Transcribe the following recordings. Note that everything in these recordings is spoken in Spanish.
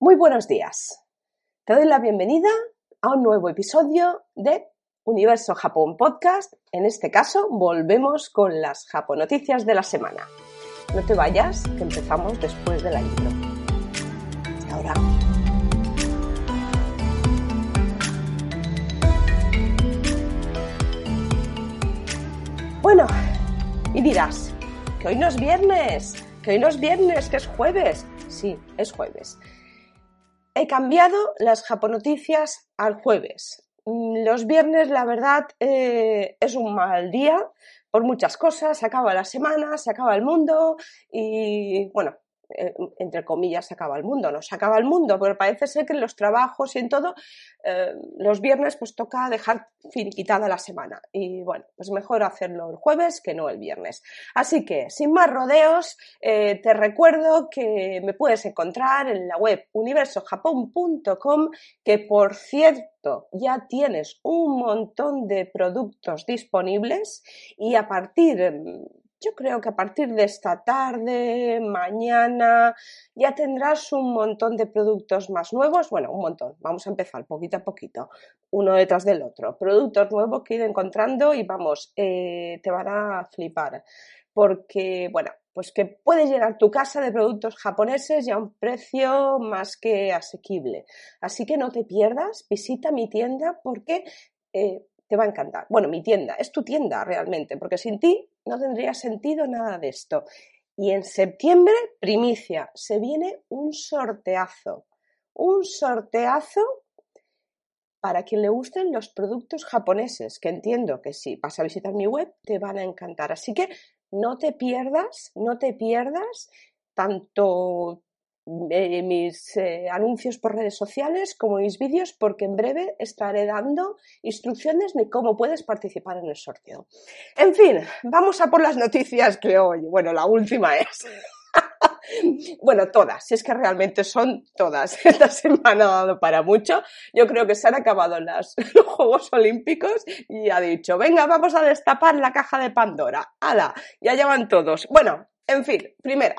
Muy buenos días. Te doy la bienvenida a un nuevo episodio de Universo Japón Podcast. En este caso, volvemos con las japonoticias de la semana. No te vayas, que empezamos después de la intro. Hasta ahora. Bueno, y dirás, que hoy no es viernes, que hoy no es viernes, que es jueves. Sí, es jueves. He cambiado las japonoticias al jueves. Mm, los viernes, la verdad, eh, es un mal día por muchas cosas. Se acaba la semana, se acaba el mundo y, bueno, entre comillas, se acaba el mundo, no se acaba el mundo, pero parece ser que en los trabajos y en todo, eh, los viernes pues toca dejar finiquitada la semana. Y bueno, pues mejor hacerlo el jueves que no el viernes. Así que, sin más rodeos, eh, te recuerdo que me puedes encontrar en la web universojapón.com, que por cierto, ya tienes un montón de productos disponibles y a partir yo creo que a partir de esta tarde, mañana, ya tendrás un montón de productos más nuevos. Bueno, un montón. Vamos a empezar poquito a poquito, uno detrás del otro. Productos nuevos que he ido encontrando y vamos, eh, te van a flipar. Porque, bueno, pues que puedes llenar tu casa de productos japoneses y a un precio más que asequible. Así que no te pierdas, visita mi tienda porque eh, te va a encantar. Bueno, mi tienda, es tu tienda realmente, porque sin ti no tendría sentido nada de esto. Y en septiembre, primicia, se viene un sorteazo. Un sorteazo para quien le gusten los productos japoneses, que entiendo que si vas a visitar mi web te van a encantar. Así que no te pierdas, no te pierdas tanto eh, mis eh, anuncios por redes sociales como mis vídeos porque en breve estaré dando instrucciones de cómo puedes participar en el sorteo. En fin, vamos a por las noticias que hoy, bueno, la última es. bueno, todas, es que realmente son todas. Esta semana ha dado para mucho. Yo creo que se han acabado los Juegos Olímpicos y ha dicho, venga, vamos a destapar la caja de Pandora. ¡Hala! Ya llevan todos. Bueno, en fin, primera,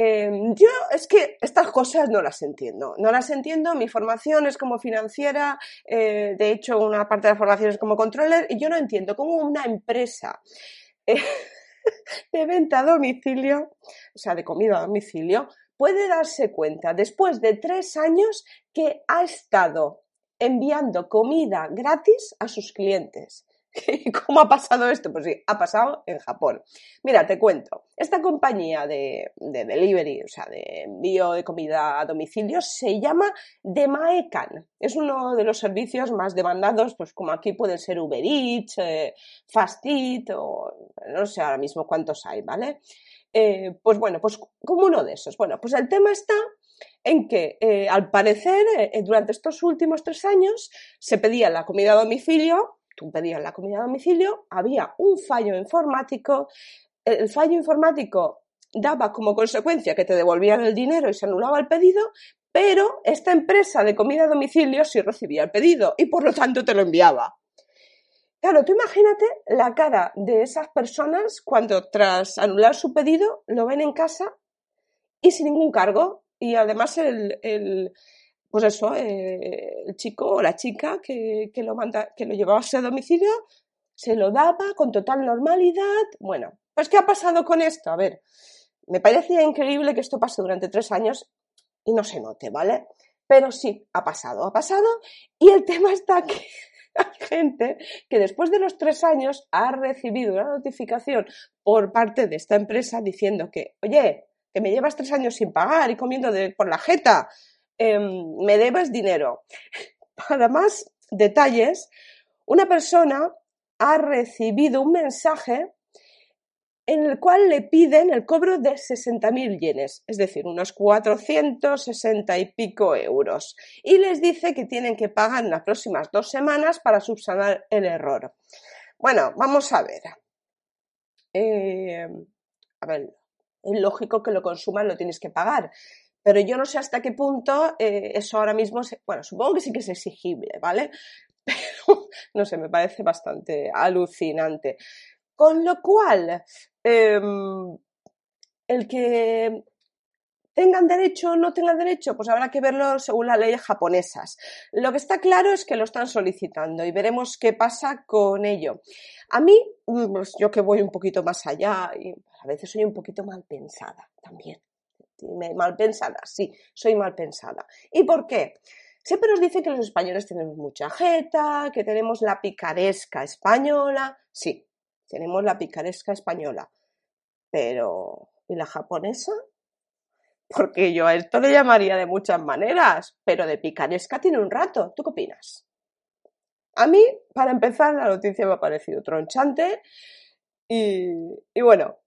Em, yo es que estas cosas no las entiendo, no las entiendo, mi formación es como financiera, eh, de hecho una parte de la formación es como controller y yo no entiendo cómo una empresa eh, de venta a domicilio, o sea, de comida a domicilio, puede darse cuenta después de tres años que ha estado enviando comida gratis a sus clientes. ¿Cómo ha pasado esto? Pues sí, ha pasado en Japón. Mira, te cuento. Esta compañía de, delivery, o sea, de envío de comida a domicilio, se llama Demaekan. Es uno de los servicios más demandados, pues como aquí pueden ser Uber Eats, eh, Fast Eat, o no sé ahora mismo cuántos hay, ¿vale? Eh, pues bueno, pues como uno de esos. Bueno, pues el tema está en que, eh, al parecer, durante estos últimos tres años se pedía la comida a domicilio tú pedías la comida a domicilio, había un fallo informático, el fallo informático daba como consecuencia que te devolvían el dinero y se anulaba el pedido, pero esta empresa de comida a domicilio sí recibía el pedido y por lo tanto te lo enviaba. Claro, tú imagínate la cara de esas personas cuando tras anular su pedido lo ven en casa y sin ningún cargo. Y además el, pues eso, eh, el chico o la chica que, lo manda, que lo llevaba a ese domicilio, se lo daba con total normalidad. Bueno, pues ¿qué ha pasado con esto? A ver, me parecía increíble que esto pase durante tres años y no se note, ¿vale? Pero sí, ha pasado, ha pasado. Y el tema está que hay gente que después de los tres años ha recibido una notificación por parte de esta empresa diciendo que, oye, que me llevas tres años sin pagar y comiendo de, por la jeta, Em, me debes dinero. Para más detalles, una persona ha recibido un mensaje en el cual le piden el cobro de 60.000 yenes, es decir, unos 460 y pico euros, y les dice que tienen que pagar en las próximas dos semanas para subsanar el error. Bueno, vamos a ver. Eh, a ver, es lógico que lo consuman, lo tienes que pagar, pero yo no sé hasta qué punto eh, eso ahora mismo, bueno, supongo que sí que es exigible, ¿vale? Pero, no sé, me parece bastante alucinante. Con lo cual, em, el que tengan derecho o no tengan derecho, pues habrá que verlo según las leyes japonesas. Lo que está claro es que lo están solicitando y veremos qué pasa con ello. A mí, mm, pues yo que voy un poquito más allá y a veces soy un poquito mal pensada también. Mal pensada, sí, soy mal pensada. ¿Y por qué? Siempre nos dicen que los españoles tenemos mucha jeta, que tenemos la picaresca española. Sí, tenemos la picaresca española. Pero, ¿y la japonesa? Porque yo a esto le llamaría de muchas maneras, pero de picaresca tiene un rato. ¿Tú qué opinas? A mí, para empezar, la noticia me ha parecido tronchante y, bueno,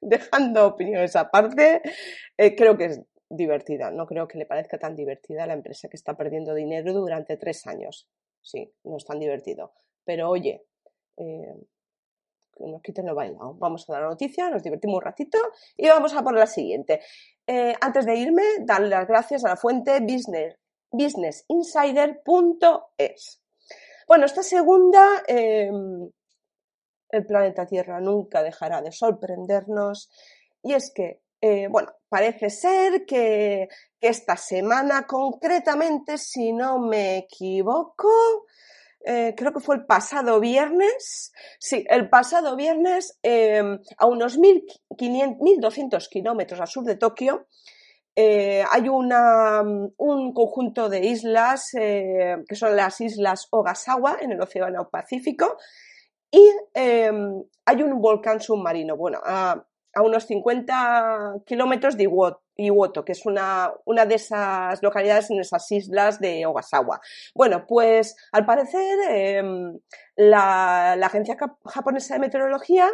dejando opiniones aparte, eh, creo que es divertida. No creo que le parezca tan divertida a la empresa que está perdiendo dinero durante tres años. Sí, no es tan divertido. Pero oye, eh, que nos quiten lo bailado. Vamos a dar la noticia, nos divertimos un ratito y vamos a por la siguiente. Eh, antes de irme, darle las gracias a la fuente business, businessinsider.es. Bueno, esta segunda, em, el planeta Tierra nunca dejará de sorprendernos. Y es que, eh, bueno, parece ser que, esta semana concretamente, si no me equivoco, eh, creo que fue el pasado viernes, sí, el pasado viernes, em, a unos 1.200 kilómetros al sur de Tokio, eh, hay una, un conjunto de islas que son las islas Ogasawa en el Océano Pacífico y em, hay un volcán submarino. Bueno, a, unos 50 kilómetros de Iwoto, que es una, una, de esas localidades en esas islas de Ogasawa. Bueno, pues al parecer em, la, Agencia Japonesa de Meteorología,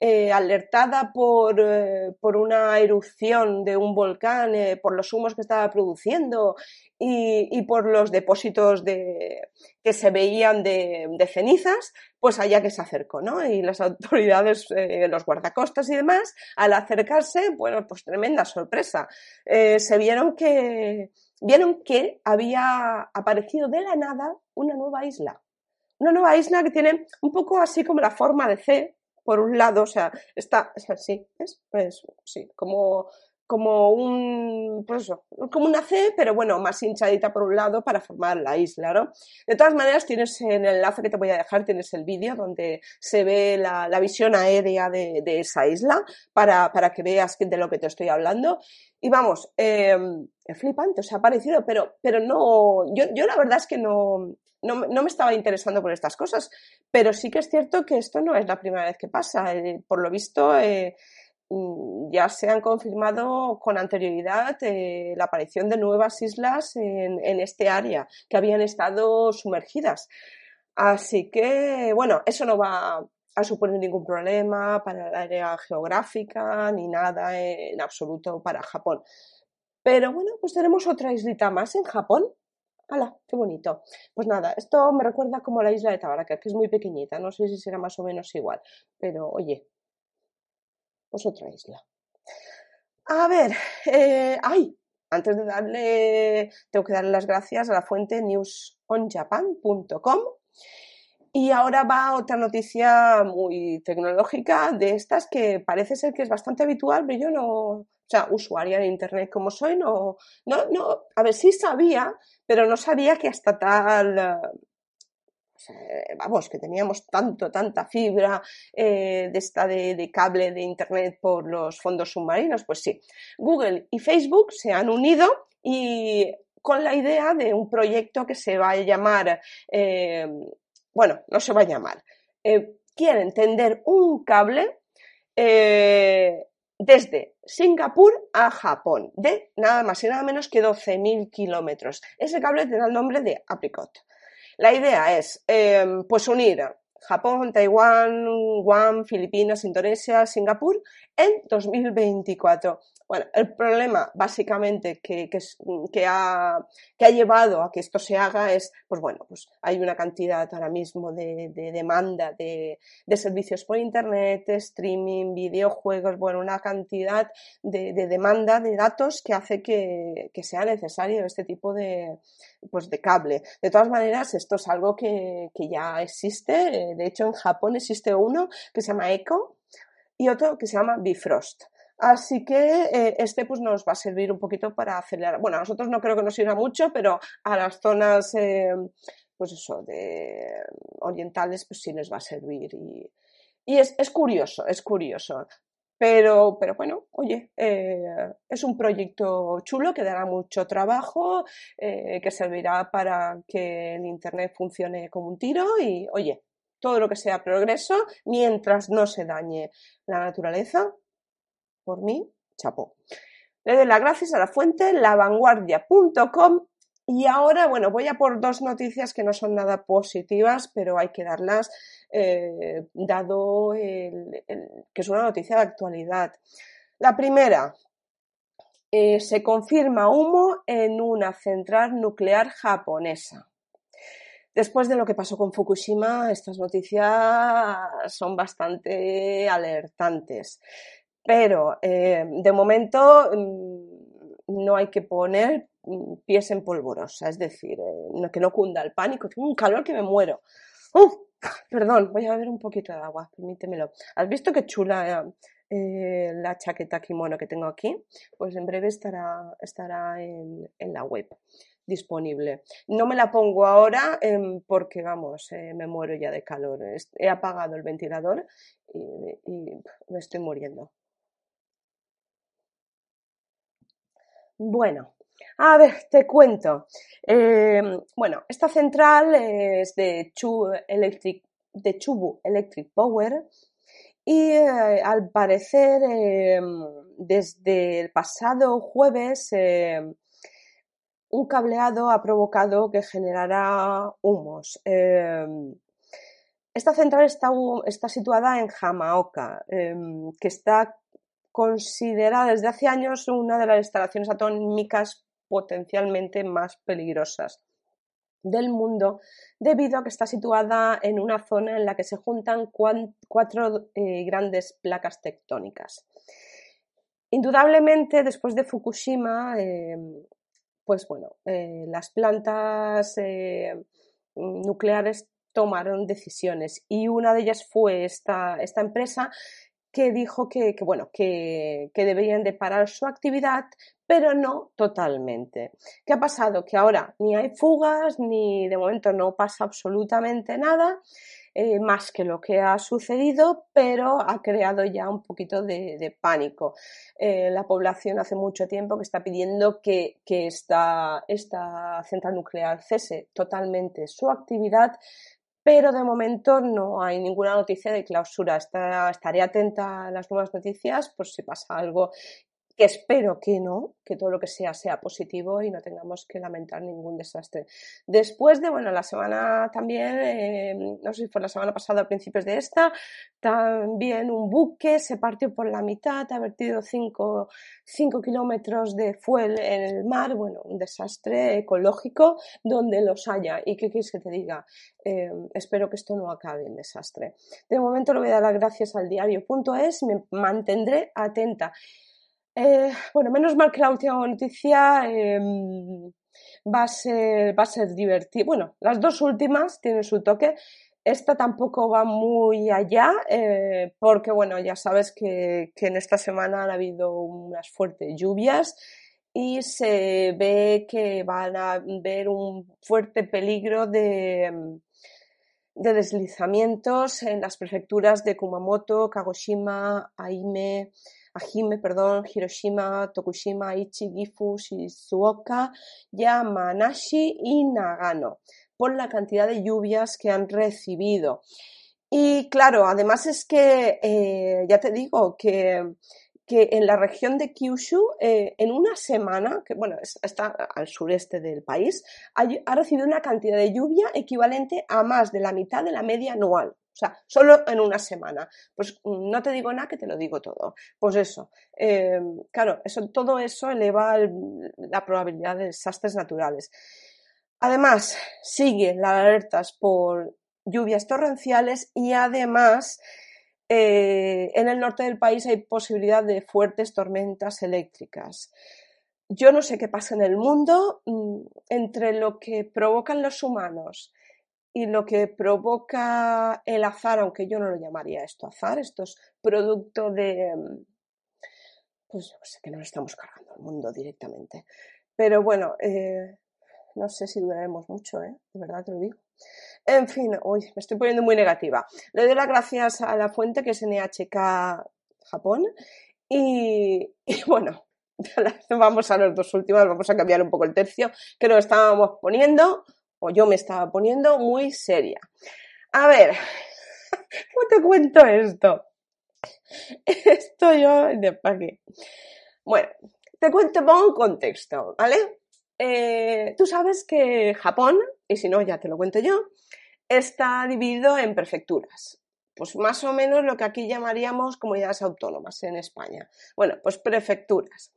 eh, alertada por, eh, por, una erupción de un volcán, eh, por los humos que estaba produciendo y, y por los depósitos de, que se veían de, de, cenizas, pues allá que se acercó, ¿no? Y las autoridades, eh, los guardacostas y demás, al acercarse, bueno, pues tremenda sorpresa. Eh, se vieron que, vieron que había aparecido de la nada una nueva isla. Una nueva isla que tiene un poco así como la forma de C, por un lado, o sea, está, así, ¿es? Pues sí, como como un, pues eso, como una C, pero bueno, más hinchadita por un lado para formar la isla, ¿no? De todas maneras, tienes en el enlace que te voy a dejar, tienes el vídeo donde se ve la, visión aérea de, de esa isla para, para, que veas de lo que te estoy hablando. Y vamos, eh, es flipante, os ha parecido, pero, pero no, yo, yo la verdad es que no, no, no, me estaba interesando por estas cosas, pero sí que es cierto que esto no es la primera vez que pasa. Eh, por lo visto, eh, Mm, ya se han confirmado con anterioridad eh, la aparición de nuevas islas en, en, este área que habían estado sumergidas. Así que, bueno, eso no va a suponer ningún problema para el área geográfica ni nada en absoluto para Japón. Pero bueno, pues tenemos otra islita más en Japón. ¡Hala! ¡Qué bonito! Pues nada, esto me recuerda como la isla de Tabaraka, que es muy pequeñita, no sé si será más o menos igual, pero oye, pues otra isla. A ver, eh, ay, antes de darle, tengo que darle las gracias a la fuente newsonjapan.com. Y ahora va otra noticia muy tecnológica de estas que parece ser que es bastante habitual, pero yo no, o sea, usuaria de internet como soy, no, no, no, a ver, sí sabía, pero no sabía que hasta tal, vamos, que teníamos tanto, tanta fibra eh, de esta de, cable de internet por los fondos submarinos, pues sí. Google y Facebook se han unido y con la idea de un proyecto que se va a llamar, eh, bueno, no se va a llamar, eh, quieren tender un cable desde Singapur a Japón, de nada más y nada menos que 12.000 kilómetros. Ese cable tendrá el nombre de Apricot. La idea es em, pues unir Japón, Taiwán, Guam, Filipinas, Indonesia, Singapur en 2024. Bueno, el problema básicamente que, que, ha, que, ha, llevado a que esto se haga es, pues bueno, pues hay una cantidad ahora mismo de, de demanda de, de, servicios por Internet, streaming, videojuegos, bueno, una cantidad de, demanda de datos que hace que, sea necesario este tipo de, pues de cable. De todas maneras, esto es algo que, ya existe. De hecho, en Japón existe uno que se llama Echo y otro que se llama Bifrost. Así que eh, este pues nos va a servir un poquito para acelerar. Bueno, a nosotros no creo que nos sirva mucho, pero a las zonas, eh, pues eso, de orientales, pues sí les va a servir. Y, y es, es, curioso, es curioso. Pero, pero bueno, oye, eh, es un proyecto chulo que dará mucho trabajo, eh, que servirá para que el Internet funcione como un tiro y, oye, todo lo que sea progreso, mientras no se dañe la naturaleza, por mí, chapó. Le doy las gracias a la fuente lavanguardia.com y ahora, bueno, voy a por dos noticias que no son nada positivas, pero hay que darlas, eh, dado que es una noticia de actualidad. La primera, eh, se confirma humo en una central nuclear japonesa. Después de lo que pasó con Fukushima, estas noticias son bastante alertantes. Pero eh, de momento mm, no hay que poner mm, pies en polvorosa, es decir, eh, que no cunda el pánico. Tengo un calor que me muero. ¡Uf! Perdón, voy a beber un poquito de agua, permítemelo. ¿Has visto qué chula eh, la chaqueta kimono que tengo aquí? Pues en breve estará, estará en, la web disponible. No me la pongo ahora em, porque, vamos, me muero ya de calor. He apagado el ventilador y, me estoy muriendo. Bueno, a ver, te cuento. Em, bueno, esta central es de, Chubu Electric, de Chubu Electric Power y eh, al parecer em, desde el pasado jueves un cableado ha provocado que generara humos. Em, esta central está, situada en Hamaoka, em, que está considerada desde hace años una de las instalaciones atómicas potencialmente más peligrosas del mundo debido a que está situada en una zona en la que se juntan cuatro eh, grandes placas tectónicas. Indudablemente, después de Fukushima, em, pues bueno, eh, las plantas eh, nucleares tomaron decisiones y una de ellas fue esta, esta empresa que dijo que, bueno, que, que, deberían de parar su actividad, pero no totalmente. ¿Qué ha pasado? Que ahora ni hay fugas, ni de momento no pasa absolutamente nada eh, más que lo que ha sucedido, pero ha creado ya un poquito de, pánico. Eh, la población hace mucho tiempo que está pidiendo que, esta, central nuclear cese totalmente su actividad, pero de momento no hay ninguna noticia de clausura. estaré atenta a las nuevas noticias por si pasa algo que espero que no, que todo lo que sea sea positivo y no tengamos que lamentar ningún desastre. Después de, bueno, la semana también, eh, no sé si fue la semana pasada a principios de esta, también un buque se partió por la mitad, ha vertido 5 kilómetros de fuel en el mar, bueno, un desastre ecológico donde los haya. ¿Y qué quieres que te diga? Eh, espero que esto no acabe en desastre. De momento le voy a dar las gracias al diario.es, me mantendré atenta. Eh, bueno, menos mal que la última noticia em, va, a ser, va a ser divertida. Bueno, las dos últimas tienen su toque. Esta tampoco va muy allá, eh, porque bueno, ya sabes que, en esta semana han habido unas fuertes lluvias y se ve que van a haber un fuerte peligro de deslizamientos en las prefecturas de Kumamoto, Kagoshima, Aime, Ajime, perdón, Hiroshima, Tokushima, Aichi, Gifu, Shizuoka, Yamanashi y Nagano, por la cantidad de lluvias que han recibido. Y claro, además es que, eh, ya te digo, que, que, en la región de Kyushu, eh, en una semana, que bueno, está al sureste del país, ha recibido una cantidad de lluvia equivalente a más de la mitad de la media anual. O sea, solo en una semana. Pues mm, no te digo nada que te lo digo todo. Pues eso. Em, claro, eso, todo eso eleva la probabilidad de desastres naturales. Además, sigue las alertas por lluvias torrenciales y además eh, en el norte del país hay posibilidad de fuertes tormentas eléctricas. Yo no sé qué pasa en el mundo mm, entre lo que provocan los humanos y lo que provoca el azar, aunque yo no lo llamaría esto azar, esto es producto de, pues yo sé que nos estamos cargando el mundo directamente. Pero bueno, eh, no sé si duraremos mucho, ¿eh? De verdad te lo digo. En fin, hoy me estoy poniendo muy negativa. Le doy las gracias a la fuente que es NHK Japón. Y, y bueno, vamos a los dos últimos, vamos a cambiar un poco el tercio, que nos estábamos poniendo, o yo me estaba poniendo, muy seria. A ver, ¿cómo te cuento esto? Esto yo, de para qué. Bueno, te cuento, un contexto, ¿vale? Eh, tú sabes que Japón, y si no, ya te lo cuento yo, está dividido en prefecturas. Pues más o menos lo que aquí llamaríamos comunidades autónomas en España. Bueno, pues prefecturas.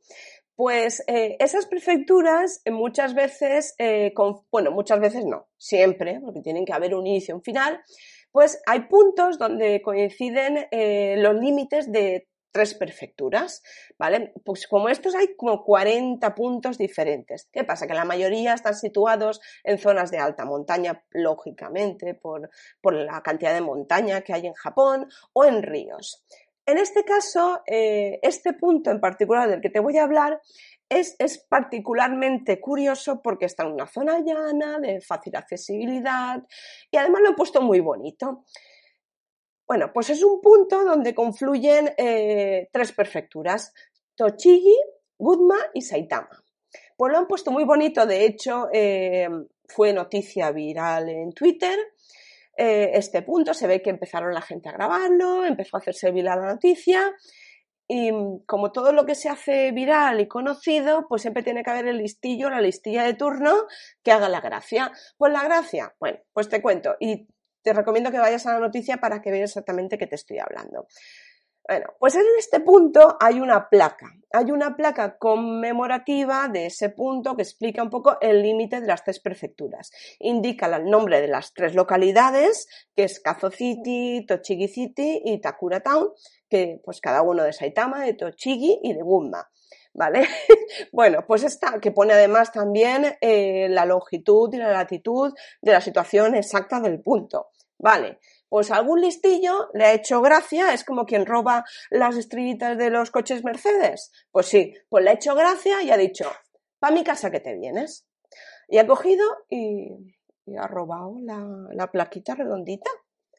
Pues eh, esas prefecturas eh, muchas veces, bueno, muchas veces no, siempre, porque tienen que haber un inicio un final, pues hay puntos donde coinciden los límites de tres prefecturas, ¿vale? Pues como estos hay como 40 puntos diferentes. ¿Qué pasa? Que la mayoría están situados en zonas de alta montaña, lógicamente, por, la cantidad de montaña que hay en Japón, o en ríos. En este caso, eh, este punto en particular del que te voy a hablar es, es, particularmente curioso porque está en una zona llana, de fácil accesibilidad y además lo he puesto muy bonito. Bueno, pues es un punto donde confluyen eh, tres prefecturas, Tochigi, Gudma y Saitama. Pues lo han puesto muy bonito, de hecho eh, fue noticia viral en Twitter. Eh, este punto se ve que empezaron la gente a grabarlo, empezó a hacerse viral la noticia y como todo lo que se hace viral y conocido, pues siempre tiene que haber el listillo, la listilla de turno que haga la gracia. Pues la gracia, bueno, pues te cuento. Y te recomiendo que vayas a la noticia para que veas exactamente qué te estoy hablando. Bueno, pues en este punto hay una placa, hay una placa conmemorativa de ese punto que explica un poco el límite de las tres prefecturas. Indica el nombre de las tres localidades, que es Kazo City, Tochigi City y Takura Town, que pues cada uno de Saitama, de Tochigi y de Gunma. ¿vale? bueno, pues esta que pone además también eh, la longitud y la latitud de la situación exacta del punto, ¿vale? Pues algún listillo le ha hecho gracia, es como quien roba las estrellitas de los coches Mercedes. Pues sí, pues le ha hecho gracia y ha dicho, para mi casa que te vienes. Y ha cogido y, ha robado la, la plaquita redondita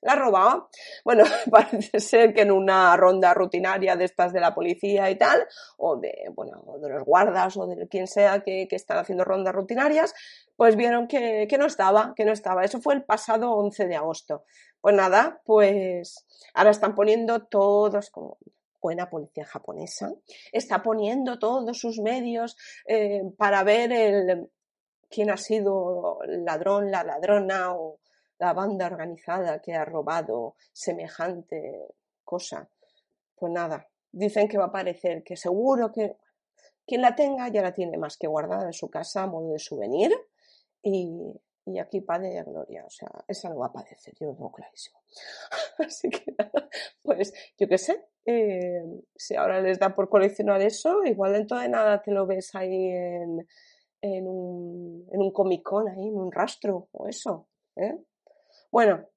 la ha robado. Bueno, parece ser que en una ronda rutinaria de estas de la policía y tal, o de, bueno, de los guardas o de quien sea que, están haciendo rondas rutinarias, pues vieron que, no estaba, que no estaba. Eso fue el pasado 11 de agosto. Pues nada, pues ahora están poniendo todos como buena policía japonesa, está poniendo todos sus medios eh, para ver el, quién ha sido el ladrón, la ladrona o, la banda organizada que ha robado semejante cosa. Pues nada, dicen que va a aparecer, que seguro que quien la tenga ya la tiene más que guardada en su casa a modo de souvenir y, y aquí padre de gloria, o sea, esa no va a padecer, yo lo tengo clarísimo. Así que nada, pues yo qué sé, eh, si ahora les da por coleccionar eso, igual dentro de nada te lo ves ahí en, en un, en un Comic Con, ahí en un rastro o eso, ¿eh? Bueno,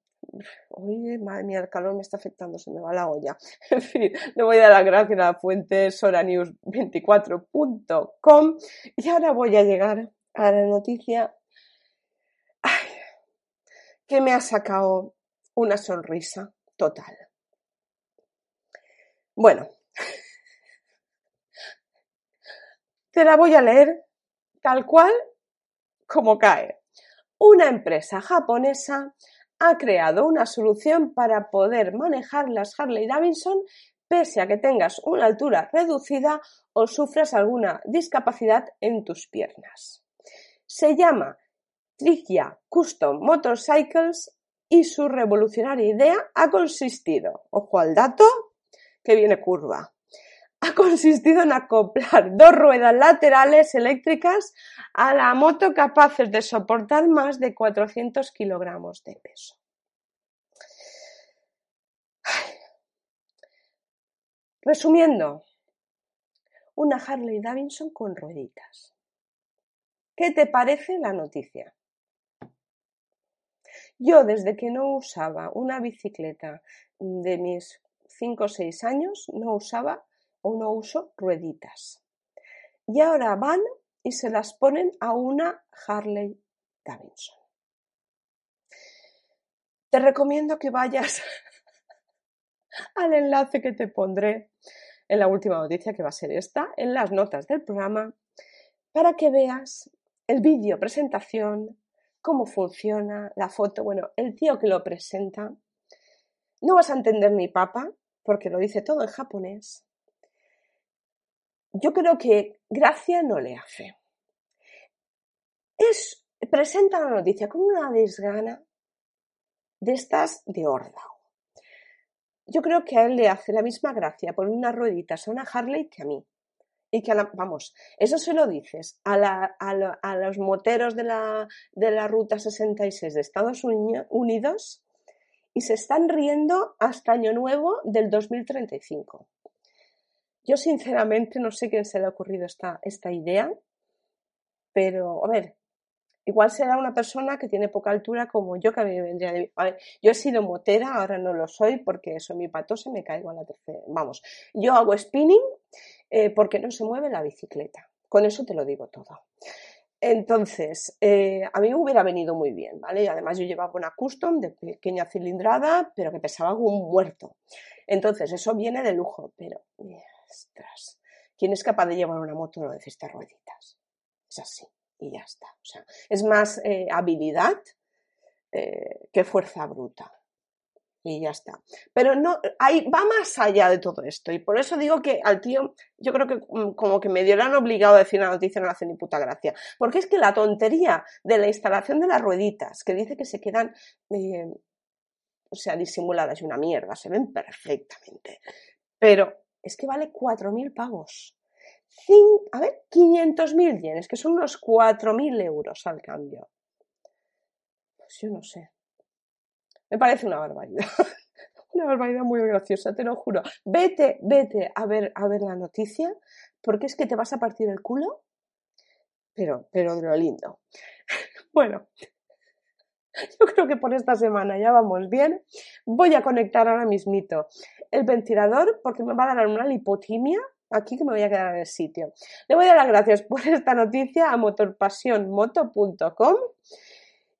Uy, madre mía, el calor me está afectando, se me va la olla. En fin, le voy a dar las gracias a la fuente soranews24.com y ahora voy a llegar a la noticia que me ha sacado una sonrisa total. Bueno, te la voy a leer tal cual como cae. Una empresa japonesa ha creado una solución para poder manejar las Harley Davidson pese a que tengas una altura reducida o sufras alguna discapacidad en tus piernas. Se llama Tricia Custom Motorcycles y su revolucionaria idea ha consistido, ojo al dato, que viene curva, ha consistido en acoplar dos ruedas laterales eléctricas a la moto capaces de soportar más de 400 kilogramos de peso. Resumiendo, una Harley Davidson con rueditas. ¿Qué te parece la noticia? Yo desde que no usaba una bicicleta de mis 5 o 6 años, no usaba o no uso rueditas. Y ahora van y se las ponen a una Harley Davidson. Te recomiendo que vayas al enlace que te pondré en la última noticia, que va a ser esta, en las notas del programa, para que veas el vídeo presentación, cómo funciona, la foto, bueno, el tío que lo presenta. No vas a entender ni papa, porque lo dice todo en japonés. Yo creo que gracia no le hace. Es, presenta la noticia con una desgana de estas de horda. Yo creo que a él le hace la misma gracia poner unas rueditas a una Harley que a mí. Y que, vamos, eso se lo dices a, a, los moteros de la, de la Ruta 66 de Estados Unidos y se están riendo hasta Año Nuevo del 2035. Yo sinceramente no sé quién se le ha ocurrido esta, esta idea, pero a ver, igual será una persona que tiene poca altura como yo, que a mí me vendría de... Yo he sido motera, ahora no lo soy porque soy mi pato se me caigo a la tercera. Vamos, yo hago spinning eh, porque no se mueve la bicicleta. Con eso te lo digo todo. Entonces, eh, a mí me hubiera venido muy bien, ¿vale? Y además yo llevaba una custom de pequeña cilindrada, pero que pesaba un muerto. Entonces, eso viene de lujo, pero, ostras, ¿quién es capaz de llevar una moto no necesita rueditas? Es así, y ya está. O sea, es más eh, habilidad que fuerza bruta y ya está. Pero no, ahí va más allá de todo esto y por eso digo que al tío, yo creo que mm, como que me dieran obligado a decir la noticia no le hace ni puta gracia. Porque es que la tontería de la instalación de las rueditas, que dice que se quedan, eh, o sea, disimuladas y una mierda, se ven perfectamente. Pero es que vale 4.000 pavos. a ver, 500.000 yenes, que son unos 4.000 euros al cambio. Pues yo no sé. Me parece una barbaridad. una barbaridad muy graciosa, te lo juro. Vete, vete a ver, a ver la noticia, porque es que te vas a partir el culo, pero, pero de lo lindo. bueno, yo creo que por esta semana ya vamos bien. Voy a conectar ahora mismito el ventilador porque me va a dar una lipotimia aquí que me voy a quedar en el sitio. Le voy a dar las gracias por esta noticia a motorpasionmoto.com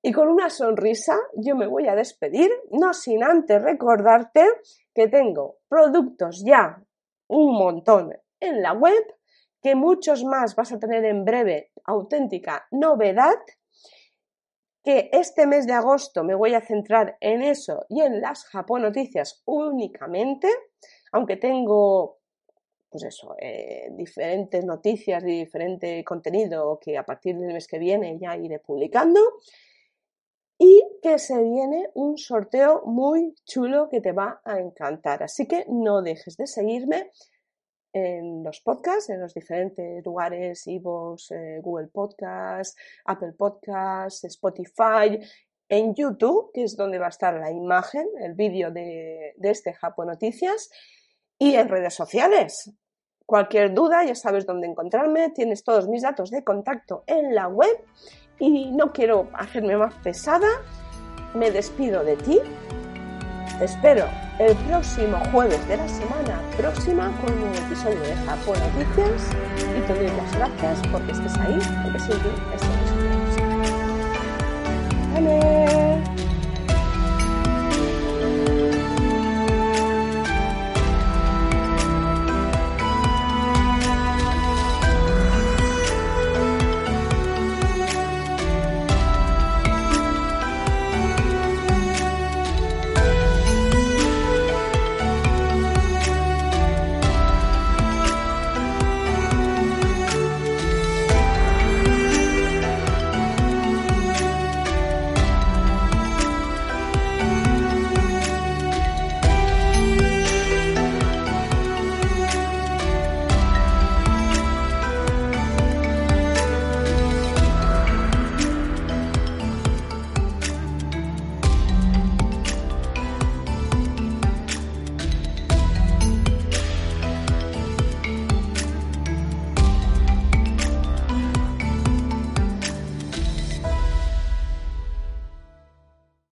y con una sonrisa yo me voy a despedir, no sin antes recordarte que tengo productos ya un montón en la web, que muchos más vas a tener en breve, auténtica novedad, que este mes de agosto me voy a centrar en eso y en las Japón Noticias únicamente, aunque tengo pues eso, eh, diferentes noticias y diferente contenido que a partir del mes que viene ya iré publicando y que se viene un sorteo muy chulo que te va a encantar. Así que no dejes de seguirme en los podcasts, en los diferentes lugares, Ivos, eh, Google Podcasts, Apple Podcasts, Spotify, en YouTube, que es donde va a estar la imagen, el vídeo de, de este Japón Noticias, y en redes sociales. Cualquier duda, ya sabes dónde encontrarme, tienes todos mis datos de contacto en la web y no quiero hacerme más pesada, me despido de ti. Te espero el próximo jueves de la semana próxima con un episodio de Japón Noticias. Y te doy las gracias porque estés ahí, porque sin ti esto no